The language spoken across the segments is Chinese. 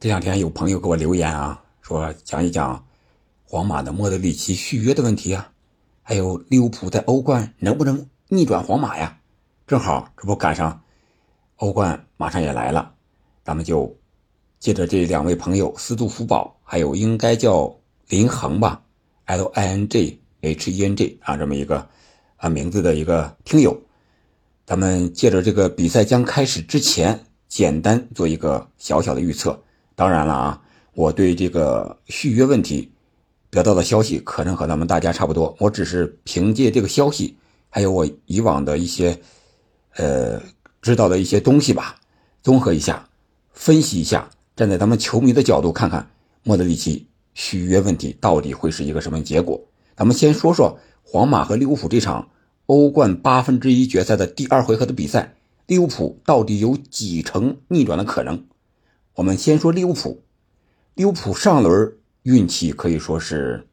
这两天有朋友给我留言啊，说讲一讲皇马的莫德里奇续约的问题啊，还有利物浦在欧冠能不能逆转皇马呀？正好这不赶上欧冠马上也来了，咱们就借着这两位朋友斯杜福宝，还有应该叫林恒吧，L I N G H E N G 啊这么一个啊名字的一个听友，咱们借着这个比赛将开始之前，简单做一个小小的预测。当然了啊，我对这个续约问题得到的消息可能和咱们大家差不多。我只是凭借这个消息，还有我以往的一些呃知道的一些东西吧，综合一下，分析一下，站在咱们球迷的角度看看莫德里奇续约问题到底会是一个什么结果。咱们先说说皇马和利物浦这场欧冠八分之一决赛的第二回合的比赛，利物浦到底有几成逆转的可能？我们先说利物浦，利物浦上轮运气可以说是，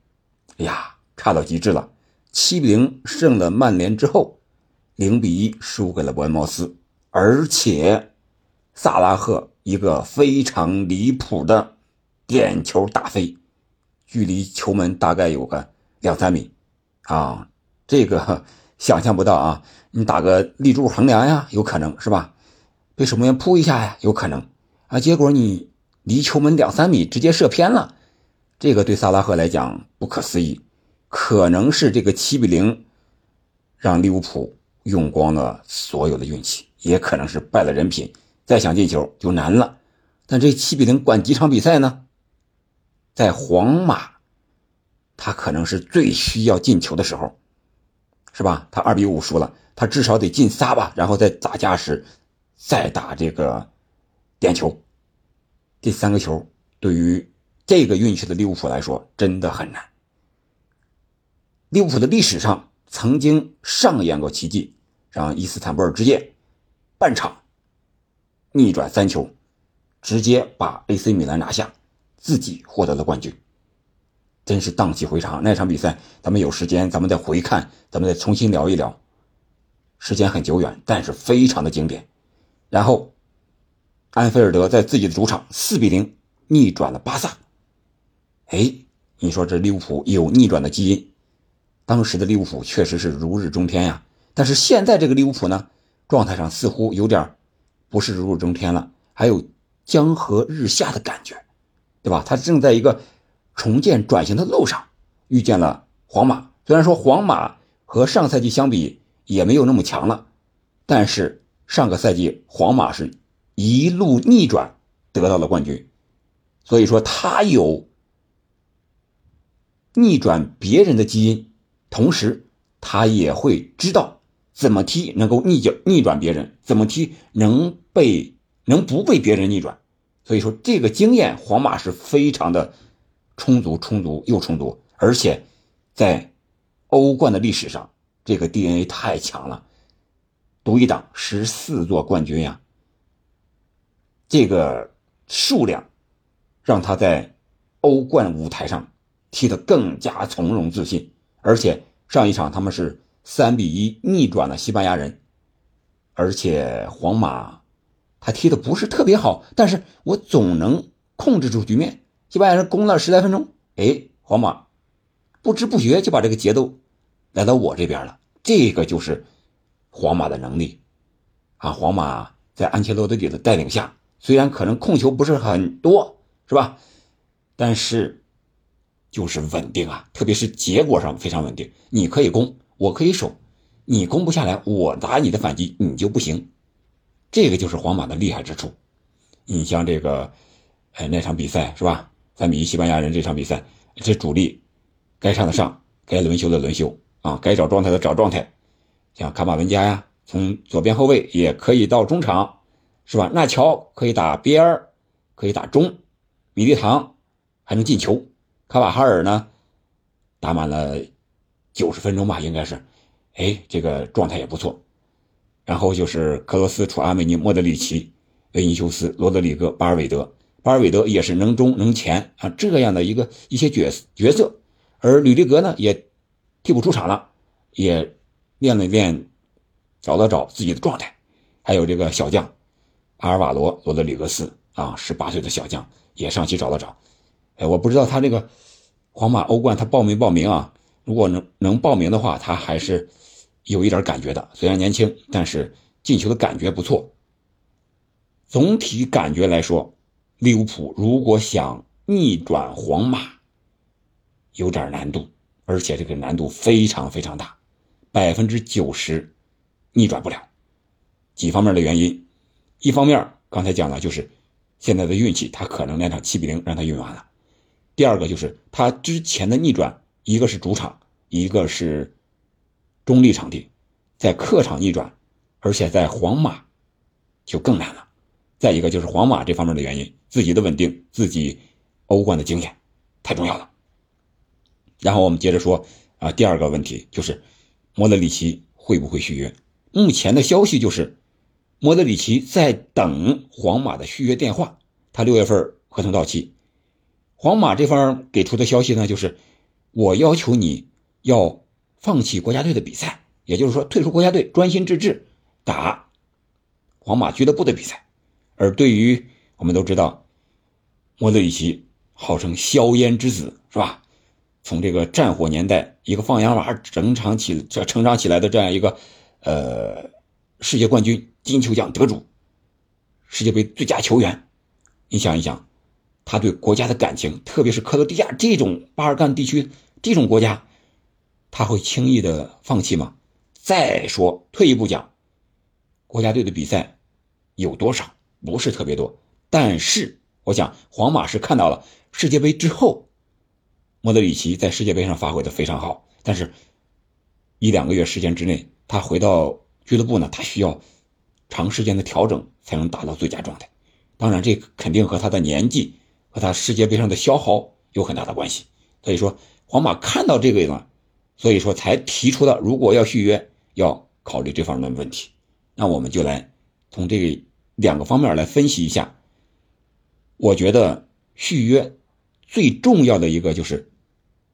哎呀，差到极致了。七比零胜了曼联之后，零比一输给了伯恩茅斯，而且萨拉赫一个非常离谱的点球打飞，距离球门大概有个两三米，啊，这个 想象不到啊！你打个立柱横梁呀，有可能是吧？被守门员扑一下呀，有可能。啊！结果你离球门两三米，直接射偏了，这个对萨拉赫来讲不可思议。可能是这个七比零让利物浦用光了所有的运气，也可能是败了人品，再想进球就难了。但这七比零管几场比赛呢？在皇马，他可能是最需要进球的时候，是吧？他二比五输了，他至少得进仨吧，然后再打架时，再打这个。点球，这三个球对于这个运气的利物浦来说真的很难。利物浦的历史上曾经上演过奇迹，让伊斯坦布尔之夜半场逆转三球，直接把 AC 米兰拿下，自己获得了冠军，真是荡气回肠。那场比赛，咱们有时间咱们再回看，咱们再重新聊一聊。时间很久远，但是非常的经典。然后。安菲尔德在自己的主场四比零逆转了巴萨。哎，你说这利物浦有逆转的基因？当时的利物浦确实是如日中天呀。但是现在这个利物浦呢，状态上似乎有点不是如日中天了，还有江河日下的感觉，对吧？他正在一个重建转型的路上，遇见了皇马。虽然说皇马和上赛季相比也没有那么强了，但是上个赛季皇马是。一路逆转得到了冠军，所以说他有逆转别人的基因，同时他也会知道怎么踢能够逆转逆转别人，怎么踢能被能不被别人逆转。所以说这个经验，皇马是非常的充足，充足又充足，而且在欧冠的历史上，这个 DNA 太强了，独一档十四座冠军呀。这个数量，让他在欧冠舞台上踢得更加从容自信。而且上一场他们是三比一逆转了西班牙人，而且皇马他踢的不是特别好，但是我总能控制住局面。西班牙人攻了十来分钟，哎，皇马不知不觉就把这个节奏来到我这边了。这个就是皇马的能力啊！皇马在安切洛蒂的带领下。虽然可能控球不是很多，是吧？但是就是稳定啊，特别是结果上非常稳定。你可以攻，我可以守，你攻不下来，我打你的反击，你就不行。这个就是皇马的厉害之处。你像这个，哎，那场比赛是吧？三比一西班牙人这场比赛，这主力该上的上，该轮休的轮休啊，该找状态的找状态。像卡马文加呀，从左边后卫也可以到中场。是吧？纳乔可以打边儿，可以打中，米利唐还能进球，卡瓦哈尔呢，打满了九十分钟吧，应该是，哎，这个状态也不错。然后就是克罗斯、楚阿梅尼、莫德里奇、维尼修斯、罗德里戈、巴尔韦德，巴尔韦德也是能中能前啊，这样的一个一些角角色。而吕迪格呢，也替补出场了，也练了练，找了找自己的状态，还有这个小将。阿尔瓦罗、罗德里格斯啊，十八岁的小将也上去找了找。哎，我不知道他这个皇马欧冠他报没报名啊？如果能能报名的话，他还是有一点感觉的。虽然年轻，但是进球的感觉不错。总体感觉来说，利物浦如果想逆转皇马，有点难度，而且这个难度非常非常大，百分之九十逆转不了。几方面的原因，一方面刚才讲了，就是现在的运气，他可能那场七比零让他运完了；第二个就是他之前的逆转。一个是主场，一个是中立场地，在客场逆转，而且在皇马就更难了。再一个就是皇马这方面的原因，自己的稳定，自己欧冠的经验太重要了。然后我们接着说啊，第二个问题就是莫德里奇会不会续约？目前的消息就是莫德里奇在等皇马的续约电话，他六月份合同到期，皇马这方给出的消息呢就是。我要求你要放弃国家队的比赛，也就是说退出国家队，专心致志打皇马俱乐部的比赛。而对于我们都知道，莫德里奇号称硝烟之子，是吧？从这个战火年代一个放羊娃成长起成长起来的这样一个呃世界冠军金球奖得主，世界杯最佳球员，你想一想，他对国家的感情，特别是克罗地亚这种巴尔干地区。这种国家，他会轻易的放弃吗？再说退一步讲，国家队的比赛有多少？不是特别多。但是我想，皇马是看到了世界杯之后，莫德里奇在世界杯上发挥的非常好。但是，一两个月时间之内，他回到俱乐部呢，他需要长时间的调整才能达到最佳状态。当然，这肯定和他的年纪和他世界杯上的消耗有很大的关系。所以说。皇马看到这个了，所以说才提出了如果要续约，要考虑这方面的问题。那我们就来从这个两个方面来分析一下。我觉得续约最重要的一个就是，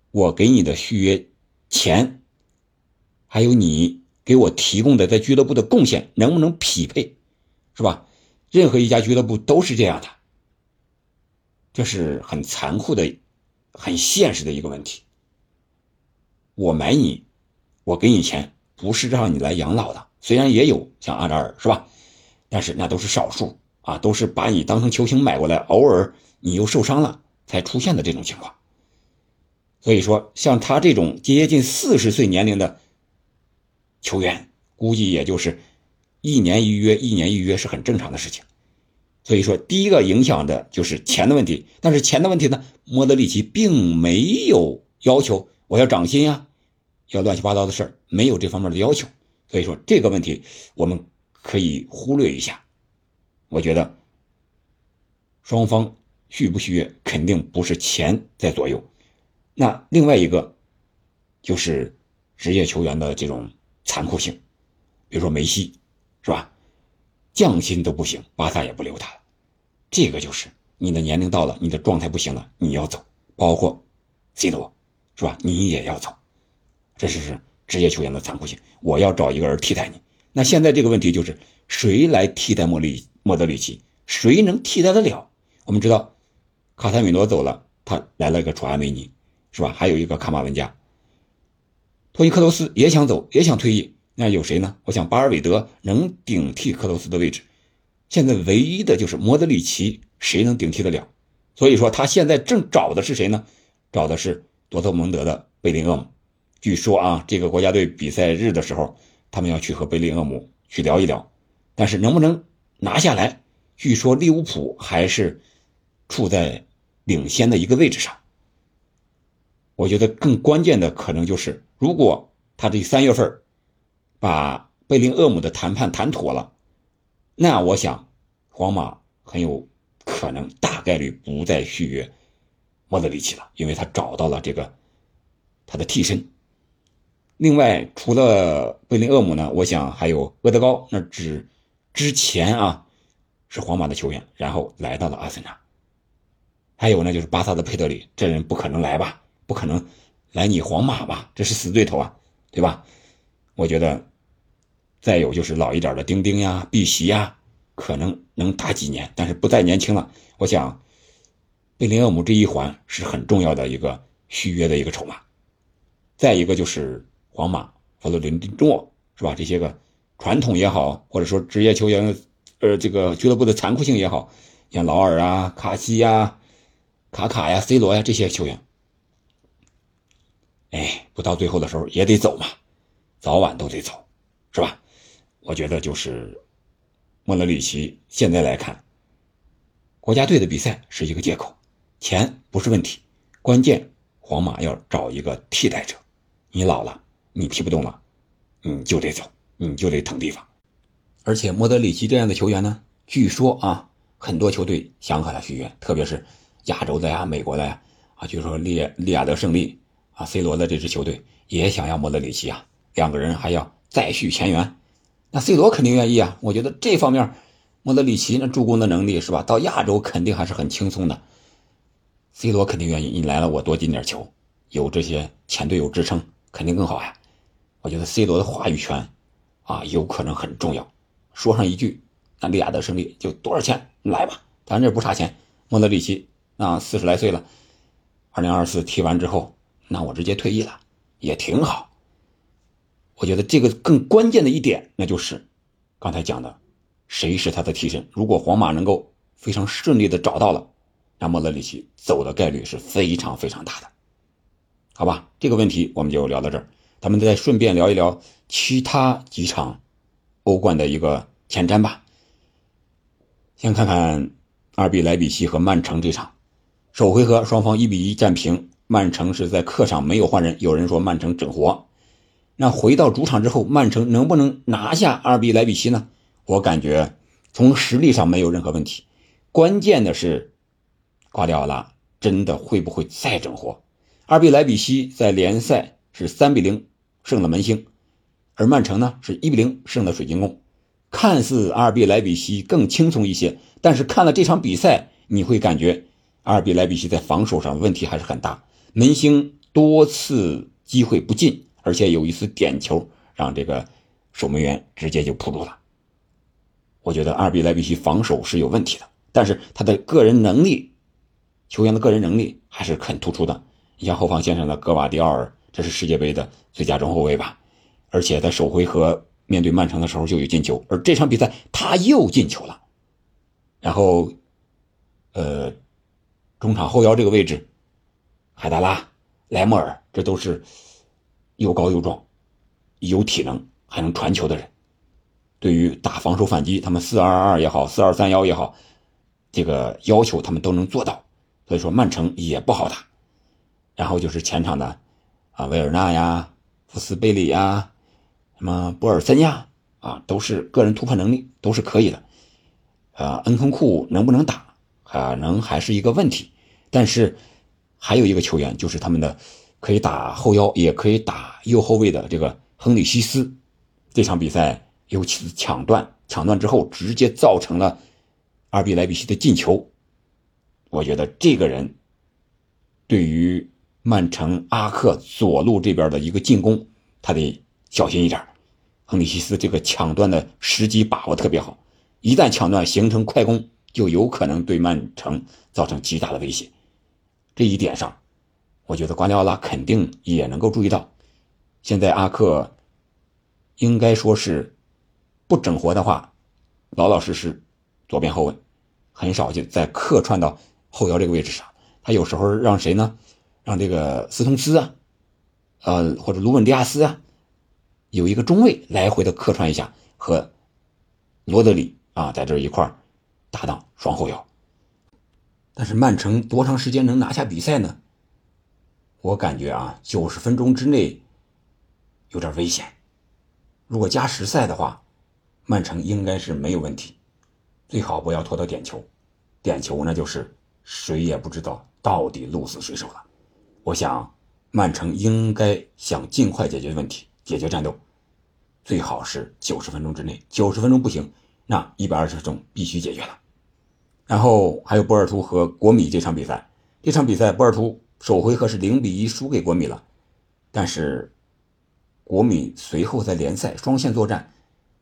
我给你的续约钱，还有你给我提供的在俱乐部的贡献能不能匹配，是吧？任何一家俱乐部都是这样的，这是很残酷的。很现实的一个问题。我买你，我给你钱，不是让你来养老的。虽然也有像阿扎尔是吧，但是那都是少数啊，都是把你当成球星买过来，偶尔你又受伤了才出现的这种情况。所以说，像他这种接近四十岁年龄的球员，估计也就是一年一约，一年一约是很正常的事情。所以说，第一个影响的就是钱的问题。但是钱的问题呢，莫德里奇并没有要求我要涨薪呀，要乱七八糟的事儿，没有这方面的要求。所以说，这个问题我们可以忽略一下。我觉得双方续不续约，肯定不是钱在左右。那另外一个就是职业球员的这种残酷性，比如说梅西，是吧？降薪都不行，巴萨也不留他。这个就是你的年龄到了，你的状态不行了，你要走。包括 C 罗，是吧？你也要走。这是职业球员的残酷性。我要找一个人替代你。那现在这个问题就是，谁来替代莫里莫德里奇？谁能替代得了？我们知道，卡塔米诺走了，他来了一个楚阿梅尼，是吧？还有一个卡马文加，托尼克罗斯也想走，也想退役。那有谁呢？我想巴尔韦德能顶替克罗斯的位置。现在唯一的就是莫德里奇，谁能顶替得了？所以说他现在正找的是谁呢？找的是多特蒙德的贝林厄姆。据说啊，这个国家队比赛日的时候，他们要去和贝林厄姆去聊一聊。但是能不能拿下来？据说利物浦还是处在领先的一个位置上。我觉得更关键的可能就是，如果他这三月份。把贝林厄姆的谈判谈妥了，那我想，皇马很有可能大概率不再续约莫德里奇了，因为他找到了这个他的替身。另外，除了贝林厄姆呢，我想还有厄德高，那只之前啊是皇马的球员，然后来到了阿森纳。还有呢，就是巴萨的佩德里，这人不可能来吧？不可能来你皇马吧？这是死对头啊，对吧？我觉得。再有就是老一点的丁丁呀、碧玺呀，可能能打几年，但是不再年轻了。我想，贝林厄姆这一环是很重要的一个续约的一个筹码。再一个就是皇马、弗洛伦蒂诺，是吧？这些个传统也好，或者说职业球员，呃，这个俱乐部的残酷性也好，像劳尔啊、卡西呀、卡卡呀、C 罗呀这些球员，哎，不到最后的时候也得走嘛，早晚都得走，是吧？我觉得就是莫德里奇现在来看，国家队的比赛是一个借口，钱不是问题，关键皇马要找一个替代者。你老了，你踢不动了，你就得走，你就得腾地方。而且莫德里奇这样的球员呢，据说啊，很多球队想和他续约，特别是亚洲的呀、美国的呀，啊，据说利利亚德胜利啊、C 罗的这支球队也想要莫德里奇啊，两个人还要再续前缘。那 C 罗肯定愿意啊！我觉得这方面，莫德里奇那助攻的能力是吧？到亚洲肯定还是很轻松的。C 罗肯定愿意，你来了我多进点球，有这些前队友支撑，肯定更好呀。我觉得 C 罗的话语权啊，有可能很重要。说上一句，那利亚德胜利就多少钱来吧，咱这不差钱。莫德里奇啊，四十来岁了，二零二四踢完之后，那我直接退役了，也挺好。我觉得这个更关键的一点，那就是刚才讲的，谁是他的替身？如果皇马能够非常顺利的找到了，那莫德里奇走的概率是非常非常大的，好吧？这个问题我们就聊到这儿，咱们再顺便聊一聊其他几场欧冠的一个前瞻吧。先看看二比莱比锡和曼城这场，首回合双方一比一战平，曼城是在客场没有换人，有人说曼城整活。那回到主场之后，曼城能不能拿下二比莱比锡呢？我感觉从实力上没有任何问题，关键的是瓜迪奥拉真的会不会再整活？二比莱比锡在联赛是三比零胜了门兴，而曼城呢是一比零胜了水晶宫。看似二比莱比锡更轻松一些，但是看了这场比赛，你会感觉二比莱比锡在防守上问题还是很大，门兴多次机会不进。而且有一次点球，让这个守门员直接就扑住了。我觉得二比莱比锡防守是有问题的，但是他的个人能力，球员的个人能力还是很突出的。你像后防线上的格瓦迪奥尔，这是世界杯的最佳中后卫吧？而且在首回合面对曼城的时候就有进球，而这场比赛他又进球了。然后，呃，中场后腰这个位置，海达拉、莱莫尔，这都是。又高又壮，有体能还能传球的人，对于打防守反击，他们四二二也好，四二三幺也好，这个要求他们都能做到。所以说曼城也不好打。然后就是前场的啊，维尔纳呀、福斯贝里呀、什么博尔森呀，啊，都是个人突破能力都是可以的。啊，恩昆库能不能打，可能还是一个问题。但是还有一个球员就是他们的。可以打后腰，也可以打右后卫的这个亨利西斯，这场比赛尤其是抢断，抢断之后直接造成了阿比莱比锡的进球。我觉得这个人对于曼城阿克左路这边的一个进攻，他得小心一点。亨利西斯这个抢断的时机把握特别好，一旦抢断形成快攻，就有可能对曼城造成极大的威胁。这一点上。我觉得瓜迪奥拉肯定也能够注意到，现在阿克应该说是不整活的话，老老实实左边后卫，很少就在客串到后腰这个位置上。他有时候让谁呢？让这个斯通斯啊，呃，或者卢本迪亚斯啊，有一个中卫来回的客串一下，和罗德里啊在这一块搭档双后腰。但是曼城多长时间能拿下比赛呢？我感觉啊，九十分钟之内有点危险。如果加时赛的话，曼城应该是没有问题。最好不要拖到点球，点球那就是谁也不知道到底鹿死谁手了。我想曼城应该想尽快解决问题，解决战斗，最好是九十分钟之内。九十分钟不行，那一百二十分钟必须解决了。然后还有波尔图和国米这场比赛，这场比赛波尔图。首回合是零比一输给国米了，但是国米随后在联赛双线作战，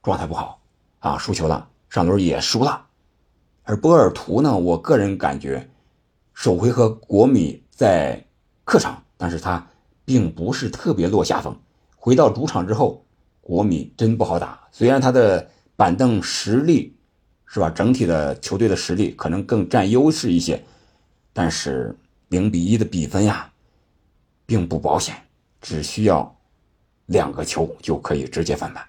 状态不好啊，输球了，上轮也输了。而波尔图呢，我个人感觉，首回合国米在客场，但是他并不是特别落下风。回到主场之后，国米真不好打。虽然他的板凳实力是吧，整体的球队的实力可能更占优势一些，但是零比一的比分呀，并不保险，只需要两个球就可以直接翻盘。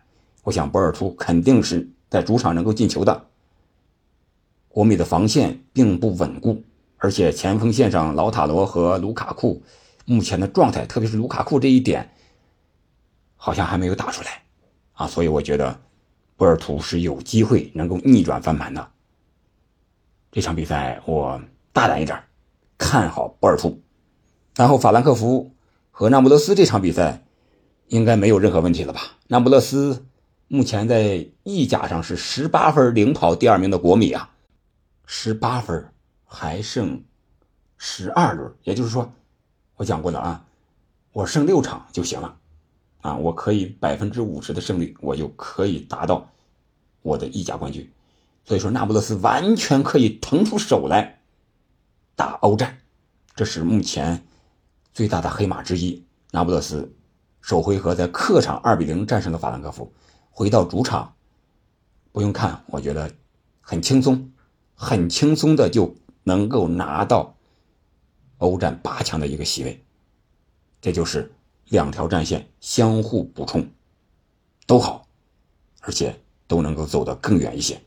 我想博尔图肯定是在主场能够进球的。国米的防线并不稳固，而且前锋线上老塔罗和卢卡库目前的状态，特别是卢卡库这一点，好像还没有打出来啊，所以我觉得波尔图是有机会能够逆转翻盘的。这场比赛我大胆一点，看好波尔图。然后法兰克福和那不勒斯这场比赛应该没有任何问题了吧？那不勒斯目前在意甲上是十八分领跑第二名的国米啊。十八分，还剩十二轮，也就是说，我讲过了啊，我剩六场就行了，啊，我可以百分之五十的胜率，我就可以达到我的意甲冠军。所以说，那不勒斯完全可以腾出手来打欧战，这是目前最大的黑马之一。那不勒斯首回合在客场二比零战胜了法兰克福，回到主场不用看，我觉得很轻松。很轻松的就能够拿到欧战八强的一个席位，这就是两条战线相互补充，都好，而且都能够走得更远一些。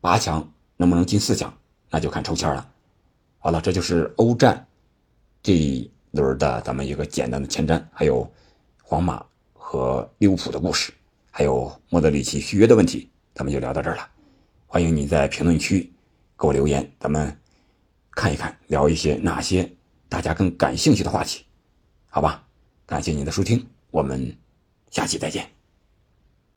八强能不能进四强，那就看抽签了。好了，这就是欧战这一轮的咱们一个简单的前瞻，还有皇马和利物浦的故事，还有莫德里奇续约的问题，咱们就聊到这儿了。欢迎你在评论区。给我留言，咱们看一看，聊一些哪些大家更感兴趣的话题，好吧？感谢您的收听，我们下期再见。